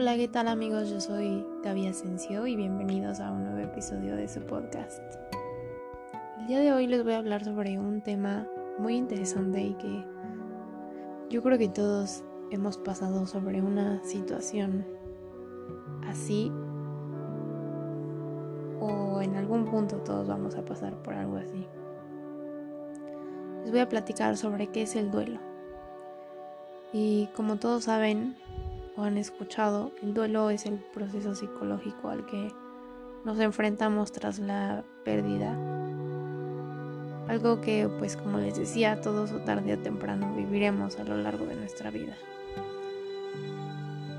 Hola, ¿qué tal amigos? Yo soy Gaby Asensio y bienvenidos a un nuevo episodio de su podcast. El día de hoy les voy a hablar sobre un tema muy interesante y que yo creo que todos hemos pasado sobre una situación así o en algún punto todos vamos a pasar por algo así. Les voy a platicar sobre qué es el duelo. Y como todos saben, han escuchado, el duelo es el proceso psicológico al que nos enfrentamos tras la pérdida. Algo que, pues como les decía, todos o tarde o temprano viviremos a lo largo de nuestra vida.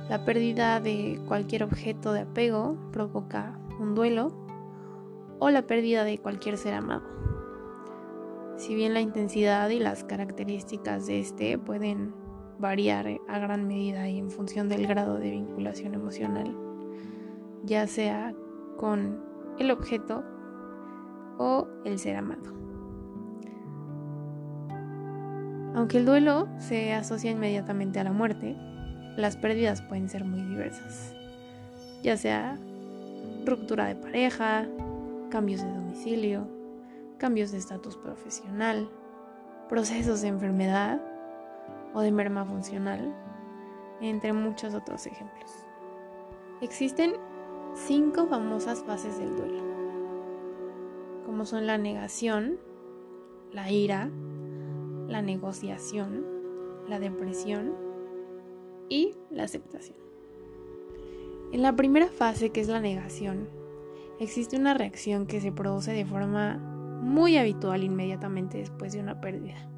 La pérdida de cualquier objeto de apego provoca un duelo o la pérdida de cualquier ser amado. Si bien la intensidad y las características de este pueden variar a gran medida y en función del grado de vinculación emocional, ya sea con el objeto o el ser amado. Aunque el duelo se asocia inmediatamente a la muerte, las pérdidas pueden ser muy diversas, ya sea ruptura de pareja, cambios de domicilio, cambios de estatus profesional, procesos de enfermedad o de merma funcional, entre muchos otros ejemplos. Existen cinco famosas fases del duelo, como son la negación, la ira, la negociación, la depresión y la aceptación. En la primera fase, que es la negación, existe una reacción que se produce de forma muy habitual inmediatamente después de una pérdida.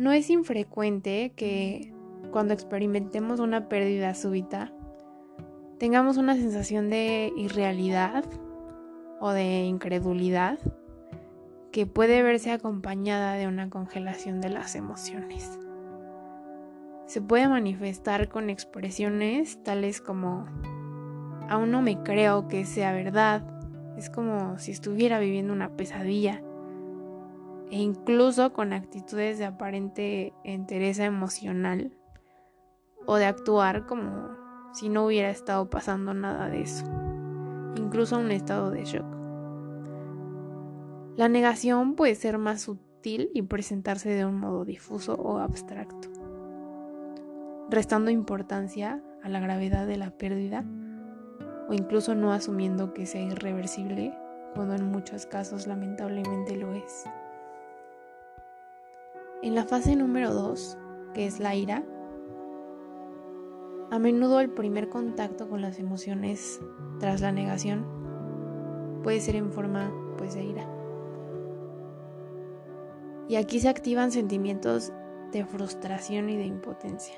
No es infrecuente que cuando experimentemos una pérdida súbita tengamos una sensación de irrealidad o de incredulidad que puede verse acompañada de una congelación de las emociones. Se puede manifestar con expresiones tales como aún no me creo que sea verdad, es como si estuviera viviendo una pesadilla e incluso con actitudes de aparente entereza emocional o de actuar como si no hubiera estado pasando nada de eso, incluso un estado de shock. La negación puede ser más sutil y presentarse de un modo difuso o abstracto, restando importancia a la gravedad de la pérdida o incluso no asumiendo que sea irreversible cuando en muchos casos lamentablemente lo es. En la fase número 2, que es la ira, a menudo el primer contacto con las emociones tras la negación puede ser en forma pues de ira. Y aquí se activan sentimientos de frustración y de impotencia,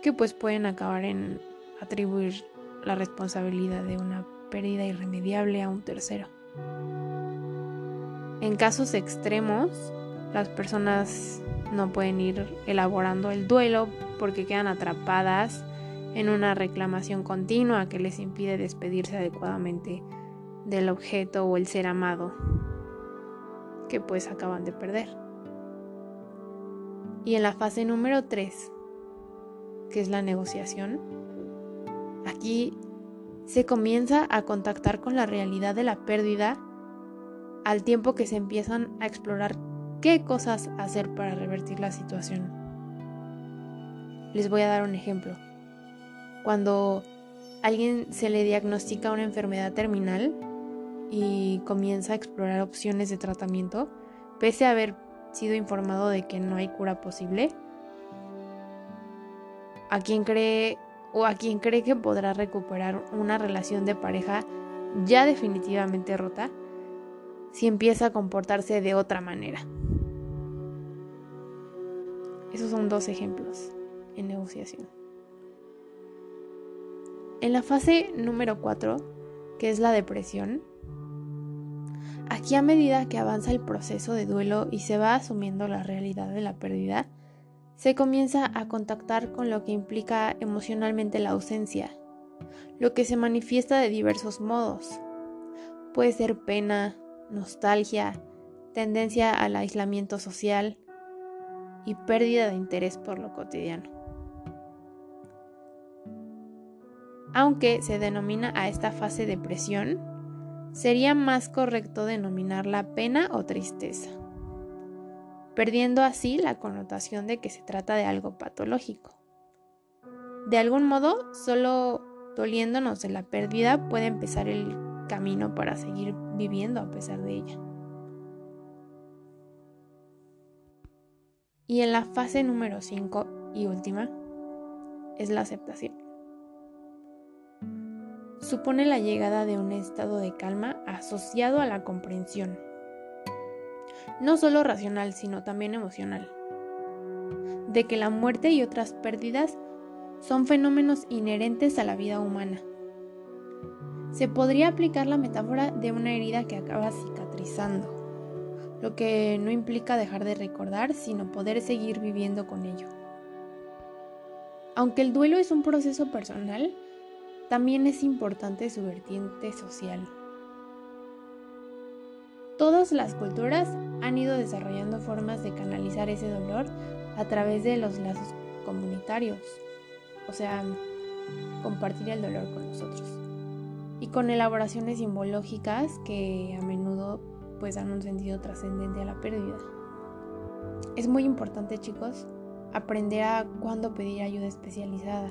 que pues pueden acabar en atribuir la responsabilidad de una pérdida irremediable a un tercero. En casos extremos, las personas no pueden ir elaborando el duelo porque quedan atrapadas en una reclamación continua que les impide despedirse adecuadamente del objeto o el ser amado que pues acaban de perder. Y en la fase número 3, que es la negociación, aquí se comienza a contactar con la realidad de la pérdida al tiempo que se empiezan a explorar qué cosas hacer para revertir la situación. Les voy a dar un ejemplo. Cuando alguien se le diagnostica una enfermedad terminal y comienza a explorar opciones de tratamiento, pese a haber sido informado de que no hay cura posible, a quien cree o a quien cree que podrá recuperar una relación de pareja ya definitivamente rota, si empieza a comportarse de otra manera. Esos son dos ejemplos en negociación. En la fase número 4, que es la depresión, aquí a medida que avanza el proceso de duelo y se va asumiendo la realidad de la pérdida, se comienza a contactar con lo que implica emocionalmente la ausencia, lo que se manifiesta de diversos modos. Puede ser pena, nostalgia, tendencia al aislamiento social y pérdida de interés por lo cotidiano. Aunque se denomina a esta fase depresión, sería más correcto denominarla pena o tristeza, perdiendo así la connotación de que se trata de algo patológico. De algún modo, solo doliéndonos de la pérdida puede empezar el camino para seguir viviendo a pesar de ella. Y en la fase número 5 y última es la aceptación. Supone la llegada de un estado de calma asociado a la comprensión, no solo racional, sino también emocional, de que la muerte y otras pérdidas son fenómenos inherentes a la vida humana. Se podría aplicar la metáfora de una herida que acaba cicatrizando lo que no implica dejar de recordar, sino poder seguir viviendo con ello. Aunque el duelo es un proceso personal, también es importante su vertiente social. Todas las culturas han ido desarrollando formas de canalizar ese dolor a través de los lazos comunitarios, o sea, compartir el dolor con nosotros, y con elaboraciones simbológicas que a menudo pues dan un sentido trascendente a la pérdida. Es muy importante chicos aprender a cuándo pedir ayuda especializada.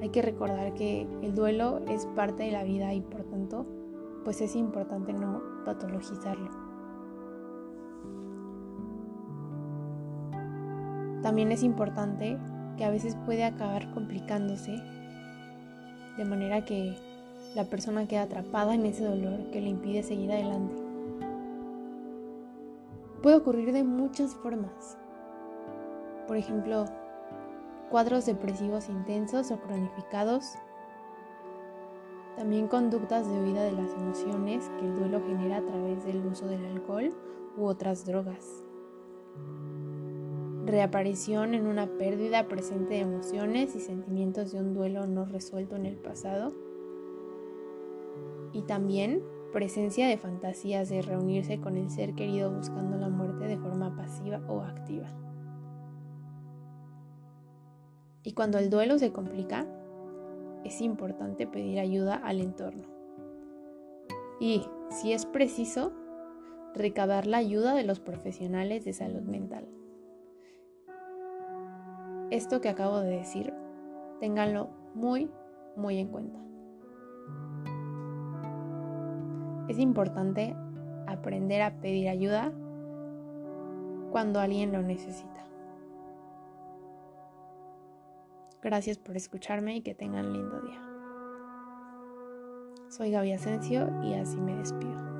Hay que recordar que el duelo es parte de la vida y por tanto pues es importante no patologizarlo. También es importante que a veces puede acabar complicándose de manera que la persona queda atrapada en ese dolor que le impide seguir adelante. Puede ocurrir de muchas formas. Por ejemplo, cuadros depresivos intensos o cronificados. También conductas de huida de las emociones que el duelo genera a través del uso del alcohol u otras drogas. Reaparición en una pérdida presente de emociones y sentimientos de un duelo no resuelto en el pasado. Y también presencia de fantasías de reunirse con el ser querido buscando la muerte de forma pasiva o activa. Y cuando el duelo se complica, es importante pedir ayuda al entorno. Y, si es preciso, recabar la ayuda de los profesionales de salud mental. Esto que acabo de decir, ténganlo muy, muy en cuenta. Es importante aprender a pedir ayuda cuando alguien lo necesita. Gracias por escucharme y que tengan lindo día. Soy Gaby Asensio y así me despido.